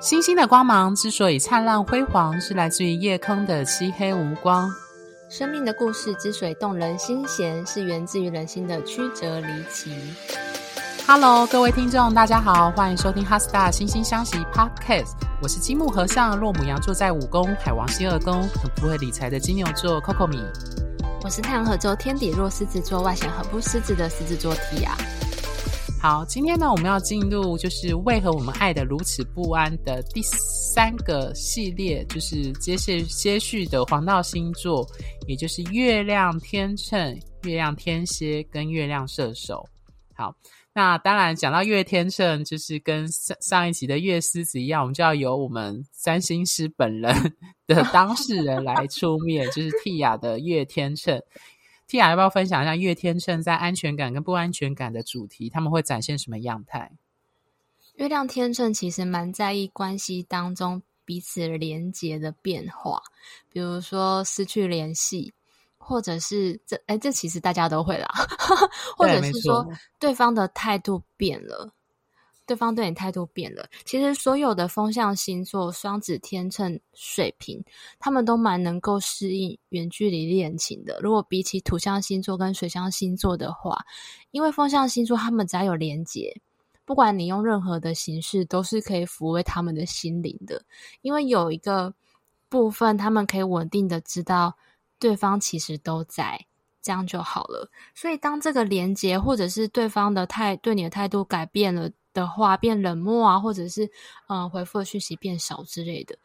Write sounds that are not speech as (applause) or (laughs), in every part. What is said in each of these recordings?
星星的光芒之所以灿烂辉煌，是来自于夜空的漆黑无光。生命的故事之所以动人心弦，是源自于人心的曲折离奇。Hello，各位听众，大家好，欢迎收听《哈斯塔惺惺相惜》Podcast。我是金木和尚，落母羊座在五宫，海王星二宫，很不会理财的金牛座 Coco 米。我是太阳合周天底落狮子座，外显很不狮子的狮子座 Tia。好，今天呢，我们要进入就是为何我们爱得如此不安的第三个系列，就是接续接续的黄道星座，也就是月亮天秤、月亮天蝎跟月亮射手。好，那当然讲到月天秤，就是跟上上一集的月狮子一样，我们就要由我们占星师本人的当事人来出面，就是 Tia 的月天秤。Tia 要不要分享一下月天秤在安全感跟不安全感的主题？他们会展现什么样态？月亮天秤其实蛮在意关系当中彼此连结的变化，比如说失去联系，或者是这哎，这其实大家都会啦，(laughs) 或者是说对方的态度变了。对方对你态度变了，其实所有的风象星座，双子、天秤、水瓶，他们都蛮能够适应远距离恋情的。如果比起土象星座跟水象星座的话，因为风象星座他们只要有连结，不管你用任何的形式，都是可以抚慰他们的心灵的。因为有一个部分，他们可以稳定的知道对方其实都在，这样就好了。所以当这个连接或者是对方的态对你的态度改变了。的话变冷漠啊，或者是嗯、呃、回复的讯息变少之类的，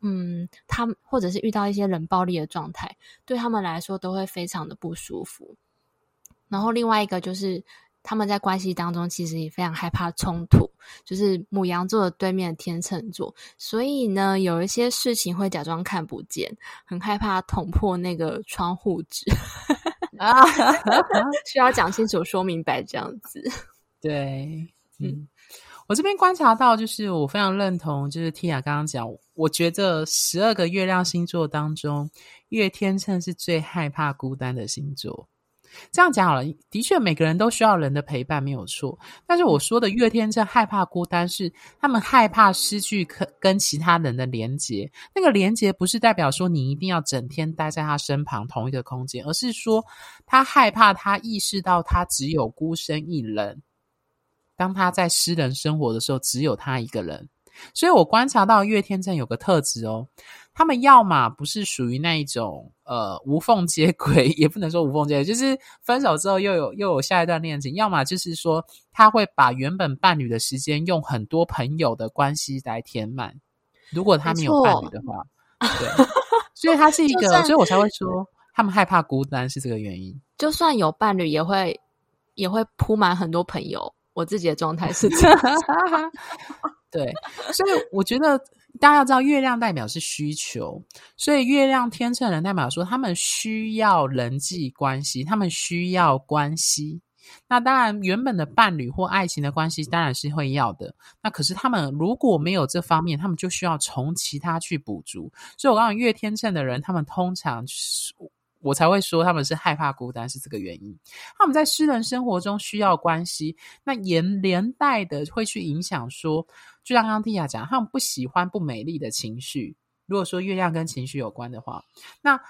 嗯，他们或者是遇到一些冷暴力的状态，对他们来说都会非常的不舒服。然后另外一个就是他们在关系当中其实也非常害怕冲突，就是母羊座的对面的天秤座，所以呢有一些事情会假装看不见，很害怕捅破那个窗户纸啊，(laughs) 需要讲清楚说明白这样子，(laughs) 对。嗯，我这边观察到，就是我非常认同，就是 Tia 刚刚讲，我觉得十二个月亮星座当中，月天秤是最害怕孤单的星座。这样讲好了，的确每个人都需要人的陪伴，没有错。但是我说的月天秤害怕孤单，是他们害怕失去跟跟其他人的连结。那个连结不是代表说你一定要整天待在他身旁同一个空间，而是说他害怕他意识到他只有孤身一人。当他在私人生活的时候，只有他一个人，所以我观察到月天秤有个特质哦，他们要么不是属于那一种呃无缝接轨，(laughs) 也不能说无缝接轨，就是分手之后又有又有下一段恋情，要么就是说他会把原本伴侣的时间用很多朋友的关系来填满。如果他没有伴侣的话，对，所以他是一 (laughs) 个，所以我才会说他们害怕孤单是这个原因。就算有伴侣，也会也会铺满很多朋友。我自己的状态是这样，对，所以我觉得大家要知道，月亮代表是需求，所以月亮天秤人代表说他们需要人际关系，他们需要关系。那当然，原本的伴侣或爱情的关系当然是会要的。那可是他们如果没有这方面，他们就需要从其他去补足。所以我刚刚月天秤的人，他们通常。我才会说他们是害怕孤单，是这个原因。他们在私人生活中需要关系，那连连带的会去影响说，就像刚刚 Tia 讲，他们不喜欢不美丽的情绪。如果说月亮跟情绪有关的话，那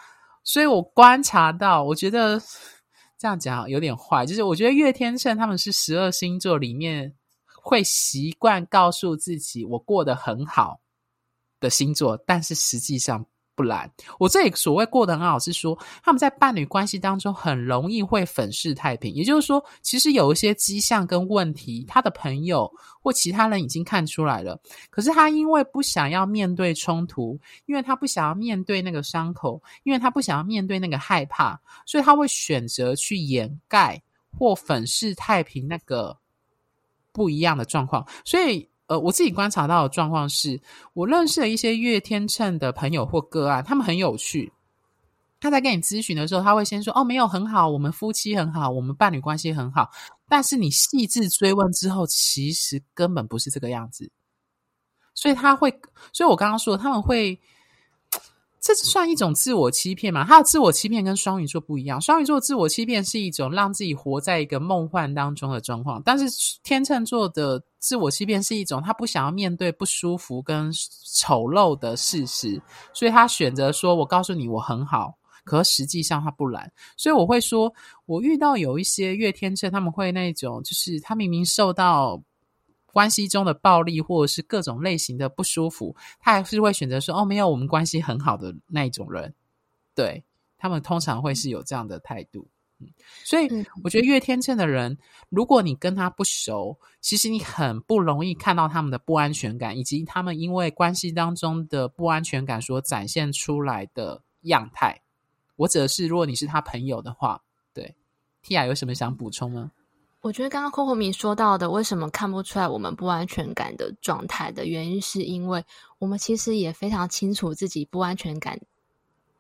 所以我观察到，我觉得这样讲有点坏，就是我觉得月天秤他们是十二星座里面会习惯告诉自己我过得很好的星座，但是实际上。不然，我这里所谓过得很好，是说他们在伴侣关系当中很容易会粉饰太平。也就是说，其实有一些迹象跟问题，他的朋友或其他人已经看出来了。可是他因为不想要面对冲突，因为他不想要面对那个伤口，因为他不想要面对那个害怕，所以他会选择去掩盖或粉饰太平那个不一样的状况。所以。呃，我自己观察到的状况是，我认识了一些月天秤的朋友或个案，他们很有趣。他在跟你咨询的时候，他会先说：“哦，没有很好，我们夫妻很好，我们伴侣关系很好。”但是你细致追问之后，其实根本不是这个样子。所以他会，所以我刚刚说他们会这算一种自我欺骗吗？他的自我欺骗跟双鱼座不一样。双鱼座自我欺骗是一种让自己活在一个梦幻当中的状况，但是天秤座的自我欺骗是一种他不想要面对不舒服跟丑陋的事实，所以他选择说：“我告诉你，我很好。”可实际上他不然。所以我会说，我遇到有一些月天秤，他们会那种，就是他明明受到。关系中的暴力，或者是各种类型的不舒服，他还是会选择说：“哦，没有，我们关系很好的那一种人。”对他们通常会是有这样的态度。嗯，所以我觉得月天秤的人，如果你跟他不熟，其实你很不容易看到他们的不安全感，以及他们因为关系当中的不安全感所展现出来的样态。我指的是，如果你是他朋友的话，对，Tia 有什么想补充吗？我觉得刚刚 Coco 米说到的，为什么看不出来我们不安全感的状态的原因，是因为我们其实也非常清楚自己不安全感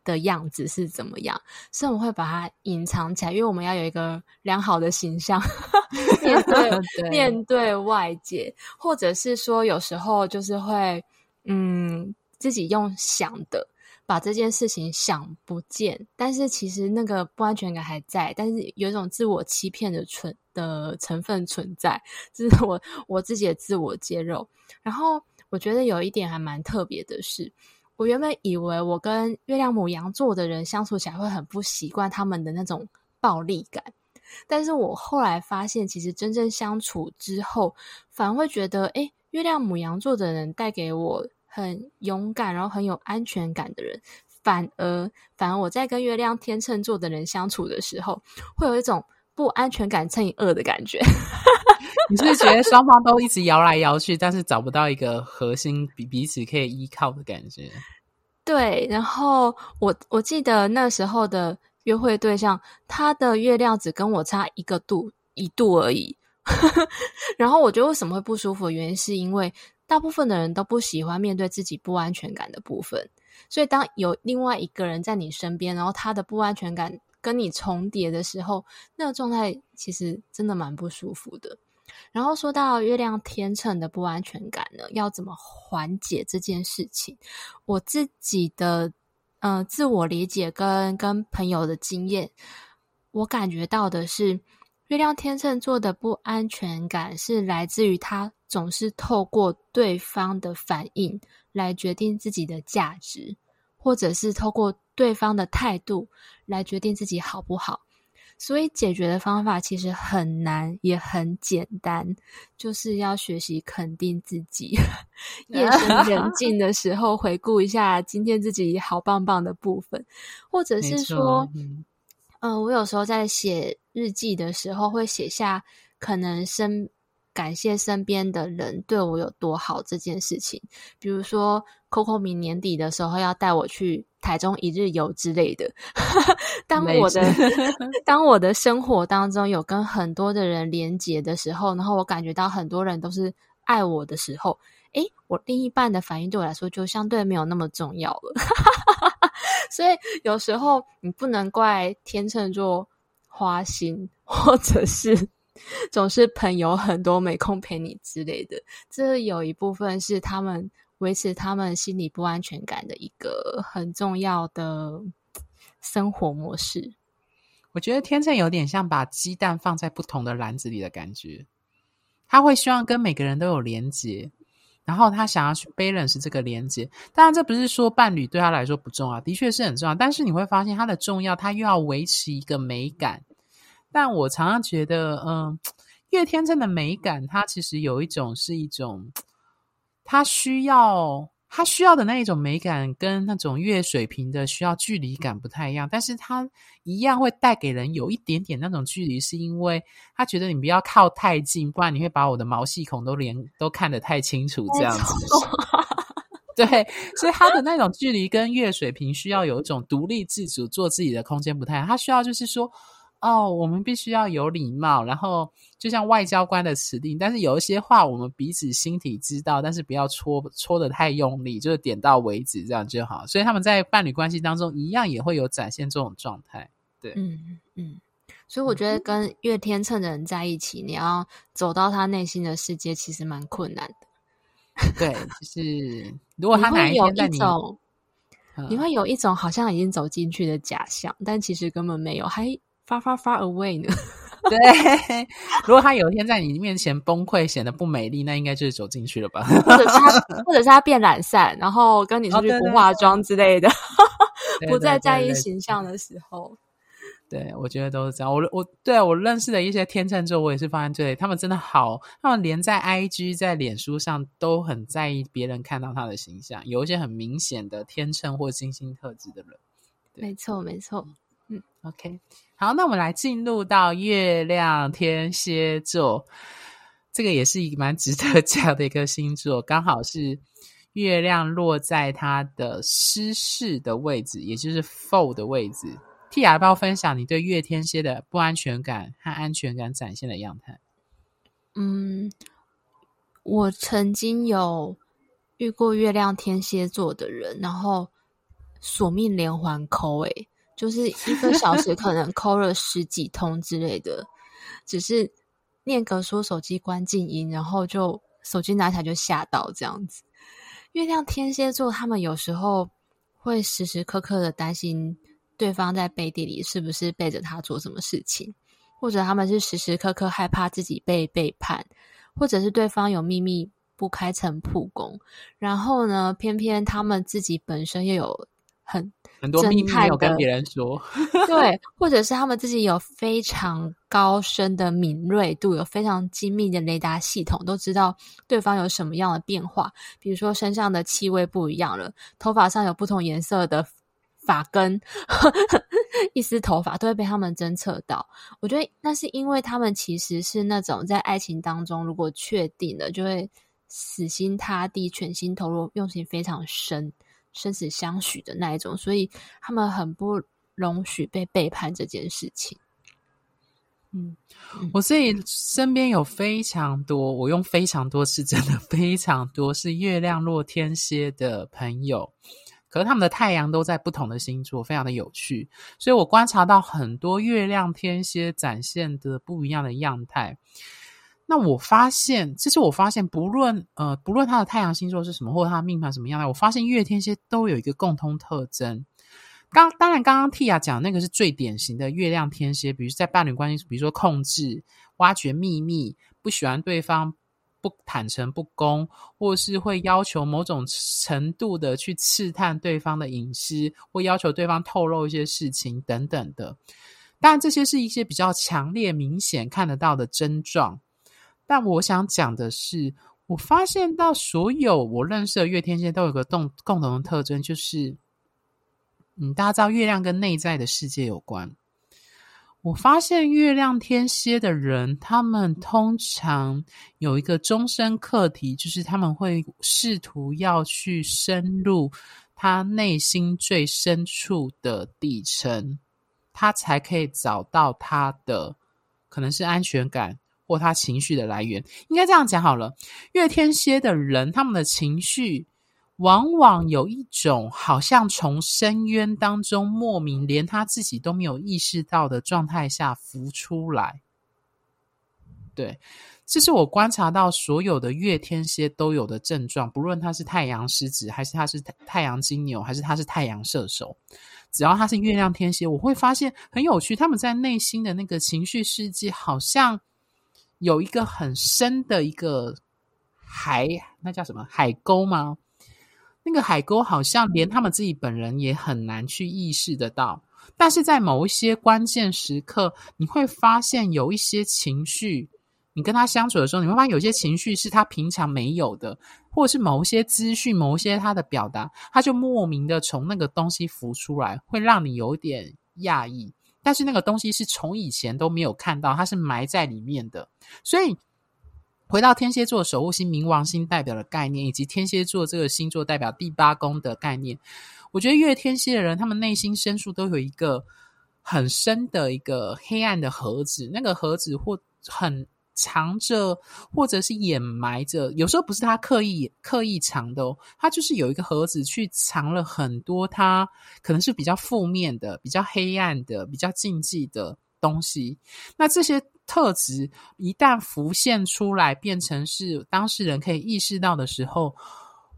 的样子是怎么样，所以我们会把它隐藏起来，因为我们要有一个良好的形象 (laughs) 面对 (laughs) 对面对外界，或者是说有时候就是会嗯自己用想的。把这件事情想不见，但是其实那个不安全感还在，但是有一种自我欺骗的存的成分存在，这是我我自己的自我揭露。然后我觉得有一点还蛮特别的是，我原本以为我跟月亮母羊座的人相处起来会很不习惯他们的那种暴力感，但是我后来发现，其实真正相处之后，反而会觉得，诶，月亮母羊座的人带给我。很勇敢，然后很有安全感的人，反而反而我在跟月亮天秤座的人相处的时候，会有一种不安全感乘以二的感觉。你是觉得双方都一直摇来摇去，但是找不到一个核心彼彼此可以依靠的感觉？对。然后我我记得那时候的约会对象，他的月亮只跟我差一个度一度而已。(laughs) 然后我觉得为什么会不舒服原因，是因为。大部分的人都不喜欢面对自己不安全感的部分，所以当有另外一个人在你身边，然后他的不安全感跟你重叠的时候，那个状态其实真的蛮不舒服的。然后说到月亮天秤的不安全感呢，要怎么缓解这件事情？我自己的呃自我理解跟跟朋友的经验，我感觉到的是，月亮天秤座的不安全感是来自于他。总是透过对方的反应来决定自己的价值，或者是透过对方的态度来决定自己好不好。所以解决的方法其实很难，也很简单，就是要学习肯定自己。(laughs) 夜深 (laughs) 人静的时候，回顾一下今天自己好棒棒的部分，或者是说，嗯、呃，我有时候在写日记的时候，会写下可能生。感谢身边的人对我有多好这件事情，比如说 Coco 明年底的时候要带我去台中一日游之类的。(laughs) 当我的 (laughs) 当我的生活当中有跟很多的人连结的时候，然后我感觉到很多人都是爱我的时候，诶，我另一半的反应对我来说就相对没有那么重要了。(laughs) 所以有时候你不能怪天秤座花心，或者是。总是朋友很多没空陪你之类的，这有一部分是他们维持他们心理不安全感的一个很重要的生活模式。我觉得天秤有点像把鸡蛋放在不同的篮子里的感觉，他会希望跟每个人都有连接，然后他想要去 balance 这个连接。当然，这不是说伴侣对他来说不重要，的确是很重要，但是你会发现他的重要，他又要维持一个美感。但我常常觉得，嗯，月天秤的美感，它其实有一种是一种，它需要它需要的那一种美感，跟那种月水瓶的需要距离感不太一样。但是它一样会带给人有一点点那种距离，是因为他觉得你不要靠太近，不然你会把我的毛细孔都连都看得太清楚，这样子。(laughs) 对，所以他的那种距离跟月水瓶需要有一种独立自主做自己的空间不太一样，他需要就是说。哦，我们必须要有礼貌，然后就像外交官的指令，但是有一些话我们彼此心体知道，但是不要戳戳的太用力，就是点到为止，这样就好。所以他们在伴侣关系当中一样也会有展现这种状态。对，嗯嗯，所以我觉得跟越天秤的人在一起，你要走到他内心的世界，其实蛮困难的。对，就是 (laughs) 如果他哪一天在你，你会有一种好像已经走进去的假象，但其实根本没有，还 far far far away 呢。(laughs) 对，(laughs) 如果他有一天在你面前崩溃，显得不美丽，那应该就是走进去了吧？(laughs) 或者是他，或者是他变懒散，然后跟你出去不化妆之类的，不再在意形象的时候。对，我觉得都是这样。我我对我认识的一些天秤座，我也是发现，对他们真的好，他们连在 IG、在脸书上都很在意别人看到他的形象，有一些很明显的天秤或金星特质的人。没错，没错。嗯，OK，好，那我们来进入到月亮天蝎座，这个也是一个蛮值得 (laughs) 讲的一个星座，刚好是月亮落在它的失势的位置，也就是 Four 的位置。Tia 要不要分享你对月天蝎的不安全感和安全感展现的样态？嗯，我曾经有遇过月亮天蝎座的人，然后索命连环扣，诶就是一个小时可能 call 了十几通之类的，只是念个说手机关静音，然后就手机拿起来就吓到这样子。月亮天蝎座他们有时候会时时刻刻的担心对方在背地里是不是背着他做什么事情，或者他们是时时刻刻害怕自己被背叛，或者是对方有秘密不开诚布公，然后呢，偏偏他们自己本身又有很。很多秘密没有跟别人说，(laughs) 对，或者是他们自己有非常高深的敏锐度，有非常精密的雷达系统，都知道对方有什么样的变化。比如说身上的气味不一样了，头发上有不同颜色的发根，(laughs) 一丝头发都会被他们侦测到。我觉得那是因为他们其实是那种在爱情当中，如果确定了，就会死心塌地、全心投入、用心非常深。生死相许的那一种，所以他们很不容许被背叛这件事情。嗯，我自己身边有非常多，我用非常多是真的非常多，是月亮落天蝎的朋友，可是他们的太阳都在不同的星座，非常的有趣。所以我观察到很多月亮天蝎展现的不一样的样态。那我发现，其实我发现，不论呃，不论他的太阳星座是什么，或者他的命盘什么样的，我发现月天蝎都有一个共通特征。刚当然，刚刚 Tia 讲那个是最典型的月亮天蝎，比如在伴侣关系，比如说控制、挖掘秘密，不喜欢对方不坦诚不公，或是会要求某种程度的去刺探对方的隐私，或要求对方透露一些事情等等的。当然，这些是一些比较强烈、明显看得到的症状。但我想讲的是，我发现到所有我认识的月天蝎都有个共共同的特征，就是，嗯，大家知道月亮跟内在的世界有关。我发现月亮天蝎的人，他们通常有一个终身课题，就是他们会试图要去深入他内心最深处的底层，他才可以找到他的可能是安全感。或他情绪的来源，应该这样讲好了。月天蝎的人，他们的情绪往往有一种好像从深渊当中莫名连他自己都没有意识到的状态下浮出来。对，这是我观察到所有的月天蝎都有的症状，不论他是太阳狮子，还是他是太阳金牛，还是他是太阳射手，只要他是月亮天蝎，我会发现很有趣，他们在内心的那个情绪世界好像。有一个很深的一个海，那叫什么海沟吗？那个海沟好像连他们自己本人也很难去意识得到。但是在某一些关键时刻，你会发现有一些情绪，你跟他相处的时候，你会发现有些情绪是他平常没有的，或者是某一些资讯、某一些他的表达，他就莫名的从那个东西浮出来，会让你有点讶异。但是那个东西是从以前都没有看到，它是埋在里面的。所以回到天蝎座守护星冥王星代表的概念，以及天蝎座这个星座代表第八宫的概念，我觉得月天蝎的人，他们内心深处都有一个很深的一个黑暗的盒子，那个盒子或很。藏着，或者是掩埋着，有时候不是他刻意刻意藏的哦，他就是有一个盒子去藏了很多他可能是比较负面的、比较黑暗的、比较禁忌的东西。那这些特质一旦浮现出来，变成是当事人可以意识到的时候，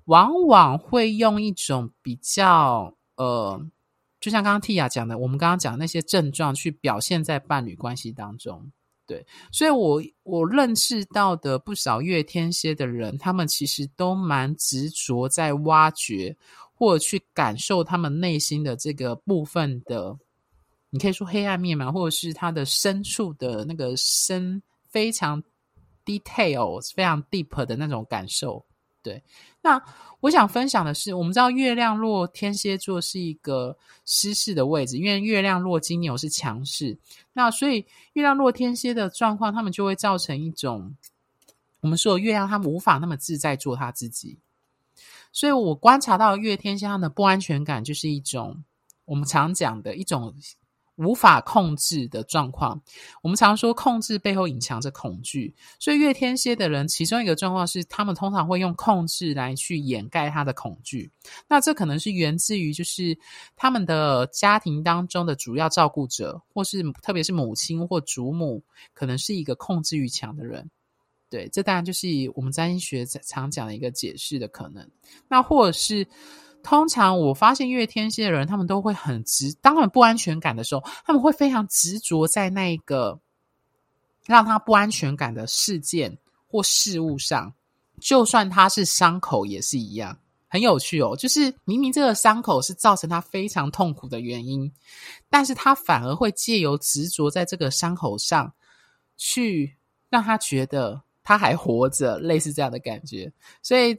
往往会用一种比较呃，就像刚刚蒂亚讲的，我们刚刚讲的那些症状去表现在伴侣关系当中。对，所以我我认识到的不少月天蝎的人，他们其实都蛮执着在挖掘或去感受他们内心的这个部分的，你可以说黑暗面嘛，或者是他的深处的那个深非常 detail，非常 deep 的那种感受。对，那我想分享的是，我们知道月亮落天蝎座是一个失势的位置，因为月亮落金牛是强势，那所以月亮落天蝎的状况，他们就会造成一种我们说月亮他们无法那么自在做他自己，所以我观察到月天蝎他的不安全感，就是一种我们常讲的一种。无法控制的状况，我们常说控制背后隐藏着恐惧，所以月天蝎的人，其中一个状况是，他们通常会用控制来去掩盖他的恐惧。那这可能是源自于，就是他们的家庭当中的主要照顾者，或是特别是母亲或祖母，可能是一个控制欲强的人。对，这当然就是我们占星学常讲的一个解释的可能。那或者是。通常我发现月天蝎的人，他们都会很执，当他们不安全感的时候，他们会非常执着在那个让他不安全感的事件或事物上，就算他是伤口也是一样，很有趣哦。就是明明这个伤口是造成他非常痛苦的原因，但是他反而会借由执着在这个伤口上去让他觉得他还活着，类似这样的感觉，所以。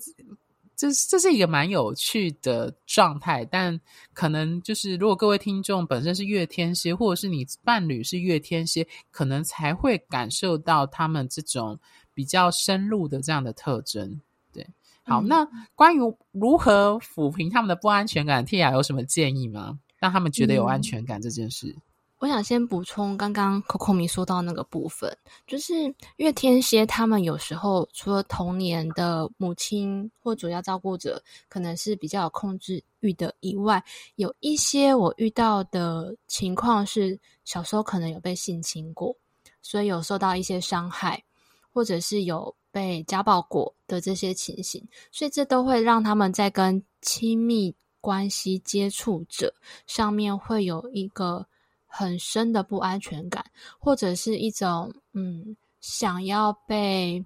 这这是一个蛮有趣的状态，但可能就是如果各位听众本身是月天蝎，或者是你伴侣是月天蝎，可能才会感受到他们这种比较深入的这样的特征。对，好，嗯、那关于如何抚平他们的不安全感，Tia 有什么建议吗？让他们觉得有安全感这件事。嗯我想先补充刚刚 Coco 米说到那个部分，就是月天蝎他们有时候除了童年的母亲或主要照顾者可能是比较有控制欲的以外，有一些我遇到的情况是小时候可能有被性侵过，所以有受到一些伤害，或者是有被家暴过的这些情形，所以这都会让他们在跟亲密关系接触者上面会有一个。很深的不安全感，或者是一种嗯，想要被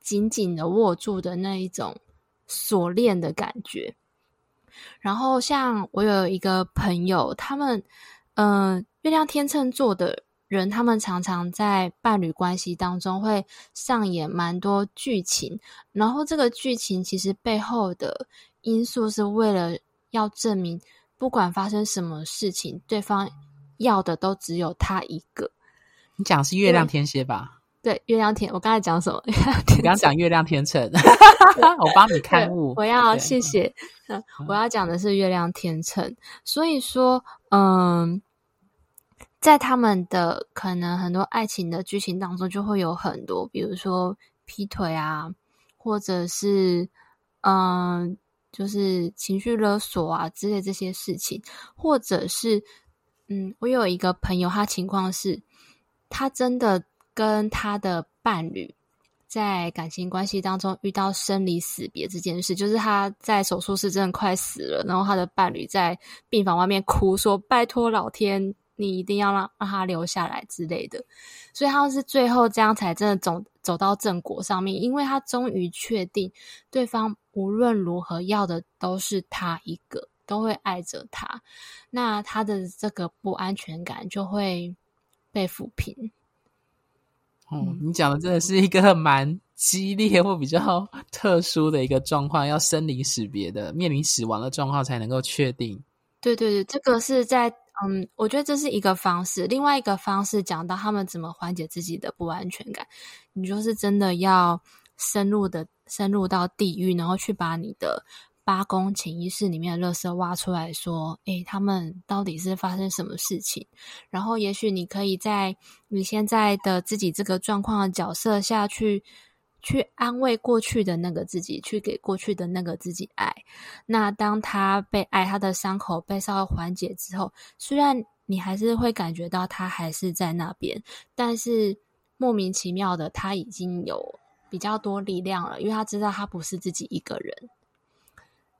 紧紧的握住的那一种锁链的感觉。然后，像我有一个朋友，他们嗯、月亮天秤座的人，他们常常在伴侣关系当中会上演蛮多剧情，然后这个剧情其实背后的因素是为了要证明，不管发生什么事情，对方。要的都只有他一个。你讲是月亮天蝎吧？对，月亮天。我刚才讲什么？(laughs) 你刚讲月亮天秤，(laughs) 我帮你看物。我要谢谢。嗯，我要讲的是月亮天秤。所以说，嗯，在他们的可能很多爱情的剧情当中，就会有很多，比如说劈腿啊，或者是嗯，就是情绪勒索啊之类这些事情，或者是。嗯，我有一个朋友，他情况是，他真的跟他的伴侣在感情关系当中遇到生离死别这件事，就是他在手术室真的快死了，然后他的伴侣在病房外面哭说：“拜托老天，你一定要让让他留下来之类的。”所以他是最后这样才真的走走到正果上面，因为他终于确定对方无论如何要的都是他一个。都会爱着他，那他的这个不安全感就会被抚平。哦，你讲的真的是一个蛮激烈或比较 (laughs) 特殊的一个状况，要生离死别的，面临死亡的状况才能够确定。对对对，这个是在嗯，我觉得这是一个方式。另外一个方式讲到他们怎么缓解自己的不安全感，你就是真的要深入的深入到地狱，然后去把你的。八宫潜意识里面的垃圾挖出来说：“诶，他们到底是发生什么事情？然后，也许你可以在你现在的自己这个状况的角色下去，去安慰过去的那个自己，去给过去的那个自己爱。那当他被爱，他的伤口被稍微缓解之后，虽然你还是会感觉到他还是在那边，但是莫名其妙的，他已经有比较多力量了，因为他知道他不是自己一个人。”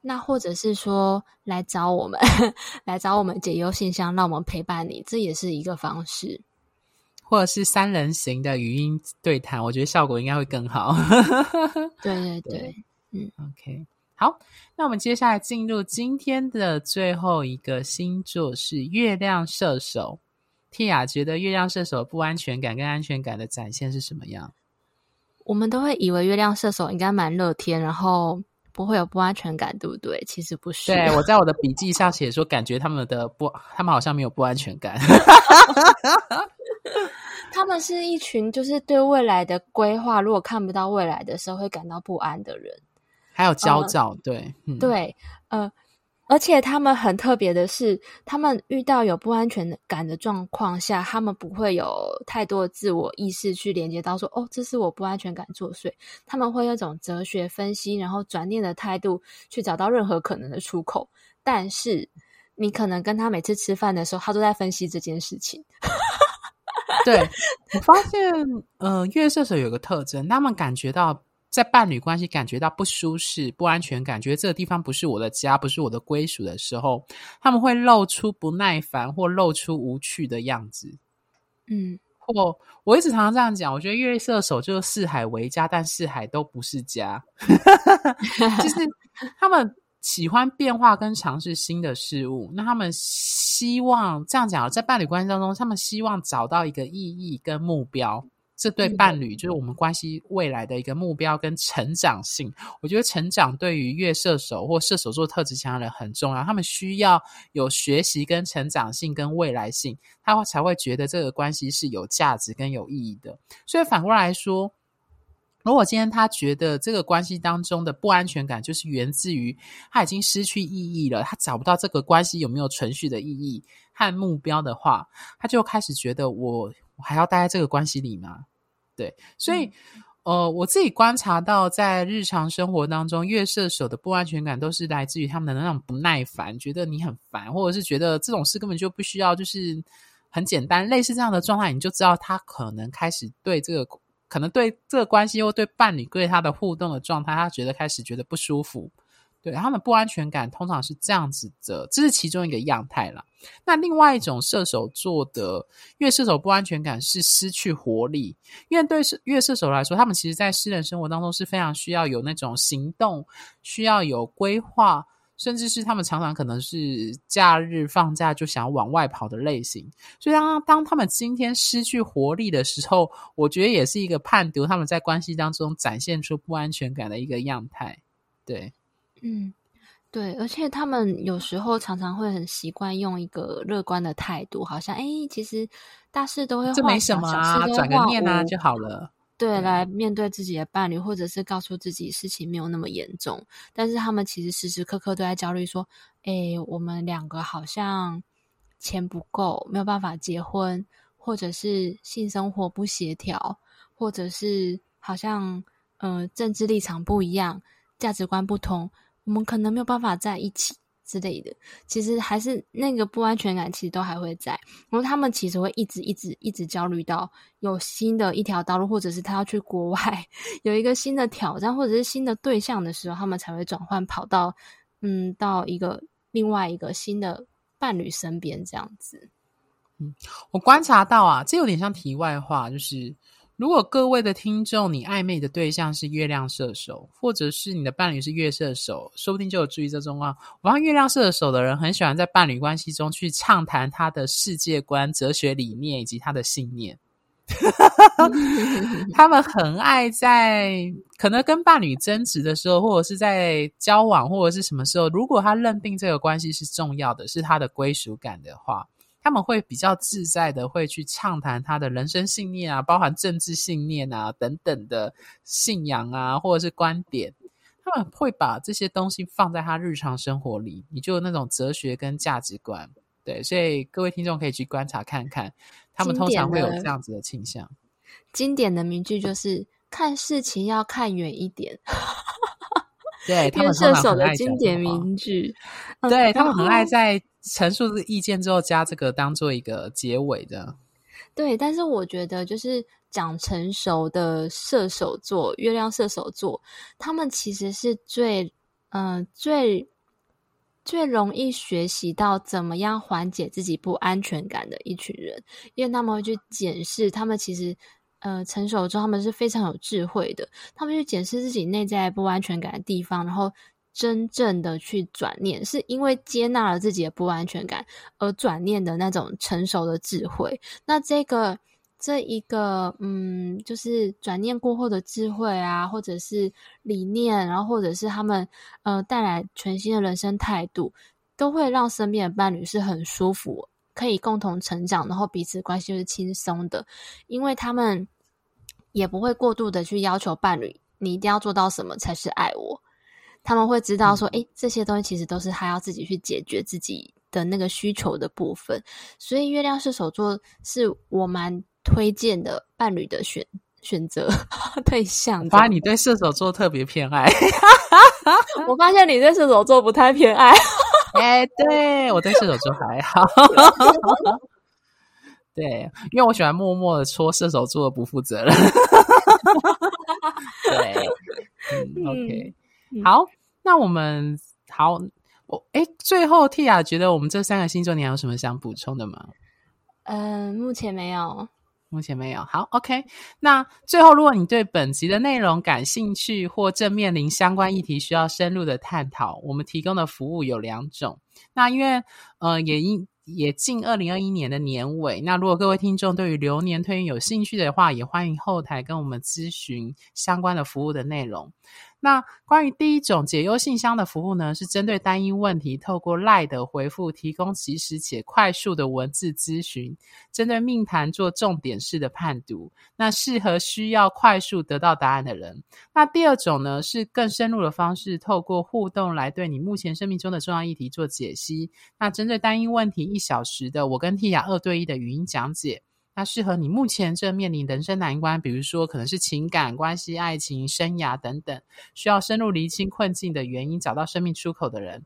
那或者是说来找我们，(laughs) 来找我们解忧信箱，让我们陪伴你，这也是一个方式。或者是三人行的语音对谈，我觉得效果应该会更好。(laughs) 对对对，对嗯，OK，好，那我们接下来进入今天的最后一个星座是月亮射手。Tia 觉得月亮射手不安全感跟安全感的展现是什么样？我们都会以为月亮射手应该蛮乐天，然后。不会有不安全感，对不对？其实不是。对，我在我的笔记上写说，感觉他们的不，他们好像没有不安全感。(laughs) 他们是一群就是对未来的规划，如果看不到未来的时候会感到不安的人，还有焦躁。呃、对，嗯、对，呃。而且他们很特别的是，他们遇到有不安全感的状况下，他们不会有太多的自我意识去连接到说：“哦，这是我不安全感作祟。”他们会有一种哲学分析，然后转念的态度去找到任何可能的出口。但是，你可能跟他每次吃饭的时候，他都在分析这件事情。(laughs) 对，我发现，呃，月射手有个特征，他们感觉到。在伴侣关系感觉到不舒适、不安全感，觉得这个地方不是我的家，不是我的归属的时候，他们会露出不耐烦或露出无趣的样子。嗯，或我一直常常这样讲，我觉得月射手就是四海为家，但四海都不是家。(laughs) 就是他们喜欢变化跟尝试新的事物，那他们希望这样讲，在伴侣关系当中，他们希望找到一个意义跟目标。这对伴侣就是我们关系未来的一个目标跟成长性。我觉得成长对于月射手或射手座特质强的人很重要，他们需要有学习跟成长性跟未来性，他才会觉得这个关系是有价值跟有意义的。所以反过来说，如果今天他觉得这个关系当中的不安全感就是源自于他已经失去意义了，他找不到这个关系有没有存续的意义和目标的话，他就开始觉得我。我还要待在这个关系里吗？对，所以，嗯、呃，我自己观察到，在日常生活当中，月射手的不安全感都是来自于他们的那种不耐烦，觉得你很烦，或者是觉得这种事根本就不需要，就是很简单，类似这样的状态，你就知道他可能开始对这个，可能对这个关系或对伴侣对他的互动的状态，他觉得开始觉得不舒服。对，他们不安全感通常是这样子的，这是其中一个样态啦。那另外一种射手座的因为射手不安全感是失去活力，因为对射月射手来说，他们其实在私人生活当中是非常需要有那种行动，需要有规划，甚至是他们常常可能是假日放假就想往外跑的类型。所以当当他们今天失去活力的时候，我觉得也是一个判读他们在关系当中展现出不安全感的一个样态。对。嗯，对，而且他们有时候常常会很习惯用一个乐观的态度，好像哎，其实大事都会这没什么啊，转个念啊就好了。对，对，来面对自己的伴侣，或者是告诉自己事情没有那么严重。但是他们其实时时刻刻都在焦虑，说：“哎，我们两个好像钱不够，没有办法结婚，或者是性生活不协调，或者是好像呃政治立场不一样，价值观不同。”我们可能没有办法在一起之类的，其实还是那个不安全感，其实都还会在。然后他们其实会一直、一直、一直焦虑到有新的一条道路，或者是他要去国外 (laughs) 有一个新的挑战，或者是新的对象的时候，他们才会转换跑到，嗯，到一个另外一个新的伴侣身边这样子。嗯，我观察到啊，这有点像题外话，就是。如果各位的听众，你暧昧的对象是月亮射手，或者是你的伴侣是月射手，说不定就有注意这种啊。我发现月亮射手的人很喜欢在伴侣关系中去畅谈他的世界观、哲学理念以及他的信念。(laughs) 他们很爱在可能跟伴侣争执的时候，或者是在交往或者是什么时候，如果他认定这个关系是重要的，是他的归属感的话。他们会比较自在的，会去畅谈他的人生信念啊，包含政治信念啊等等的信仰啊，或者是观点。他们会把这些东西放在他日常生活里，你就有那种哲学跟价值观。对，所以各位听众可以去观察看看，他们通常会有这样子的倾向。经典的名句就是：看事情要看远一点。对，(laughs) 他们射手的经典名句，对他们很爱在陈述意见之后加这个当做一个结尾的。对，但是我觉得就是讲成熟的射手座，月亮射手座，他们其实是最嗯、呃、最最容易学习到怎么样缓解自己不安全感的一群人，因为他们会去检视，他们其实呃成熟之后，他们是非常有智慧的，他们去检视自己内在不安全感的地方，然后真正的去转念，是因为接纳了自己的不安全感而转念的那种成熟的智慧。那这个。这一个，嗯，就是转念过后的智慧啊，或者是理念，然后或者是他们呃带来全新的人生态度，都会让身边的伴侣是很舒服，可以共同成长，然后彼此关系是轻松的，因为他们也不会过度的去要求伴侣，你一定要做到什么才是爱我。他们会知道说，诶，这些东西其实都是他要自己去解决自己的那个需求的部分。所以，月亮射手座是我蛮。推荐的伴侣的选选择 (laughs) 对象，发现你对射手座特别偏爱。我发现你对射手座不太偏爱。(laughs) 哎、欸，对我对射手座还好。(laughs) 对，因为我喜欢默默的戳射手座的不负责任。对，嗯，OK，好，那我们好，我哎，最后 Tia 觉得我们这三个星座，你还有什么想补充的吗？嗯、呃，目前没有。目前没有。好，OK。那最后，如果你对本集的内容感兴趣，或正面临相关议题需要深入的探讨，我们提供的服务有两种。那因为呃，也因也近二零二一年的年尾，那如果各位听众对于流年推运有兴趣的话，也欢迎后台跟我们咨询相关的服务的内容。那关于第一种解忧信箱的服务呢，是针对单一问题，透过 LINE 的回复提供及时且快速的文字咨询，针对命盘做重点式的判读，那适合需要快速得到答案的人。那第二种呢，是更深入的方式，透过互动来对你目前生命中的重要议题做解析。那针对单一问题一小时的，我跟 Tia 二对一的语音讲解。那适合你目前正面临人生难关，比如说可能是情感关系、爱情、生涯等等，需要深入厘清困境的原因，找到生命出口的人。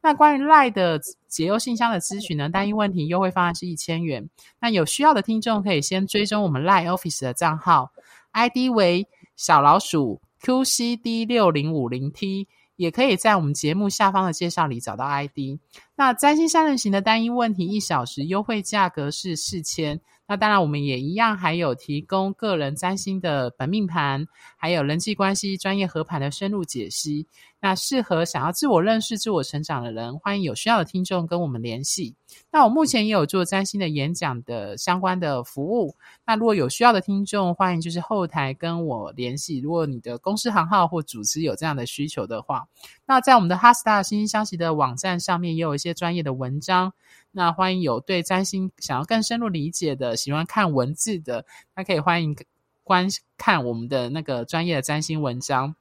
那关于 lie 的解忧信箱的咨询呢，单一问题优惠方案是一千元。那有需要的听众可以先追踪我们 lie Office 的账号，ID 为小老鼠 QCD 六零五零 T，也可以在我们节目下方的介绍里找到 ID。那占星三人行的单一问题一小时优惠价格是四千。那当然，我们也一样，还有提供个人占星的本命盘，还有人际关系专业合盘的深入解析。那适合想要自我认识、自我成长的人，欢迎有需要的听众跟我们联系。那我目前也有做占星的演讲的相关的服务。那如果有需要的听众，欢迎就是后台跟我联系。如果你的公司行号或组织有这样的需求的话，那在我们的 HeartStar 心星相惜的网站上面也有一些专业的文章。那欢迎有对占星想要更深入理解的，喜欢看文字的，那可以欢迎观看我们的那个专业的占星文章。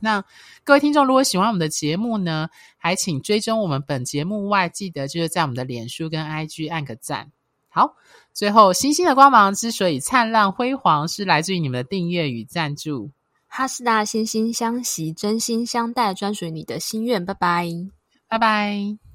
那各位听众，如果喜欢我们的节目呢，还请追踪我们本节目外，记得就是在我们的脸书跟 IG 按个赞。好，最后星星的光芒之所以灿烂辉煌，是来自于你们的订阅与赞助。哈士大心星相惜，真心相待，专属于你的心愿。拜拜，拜拜。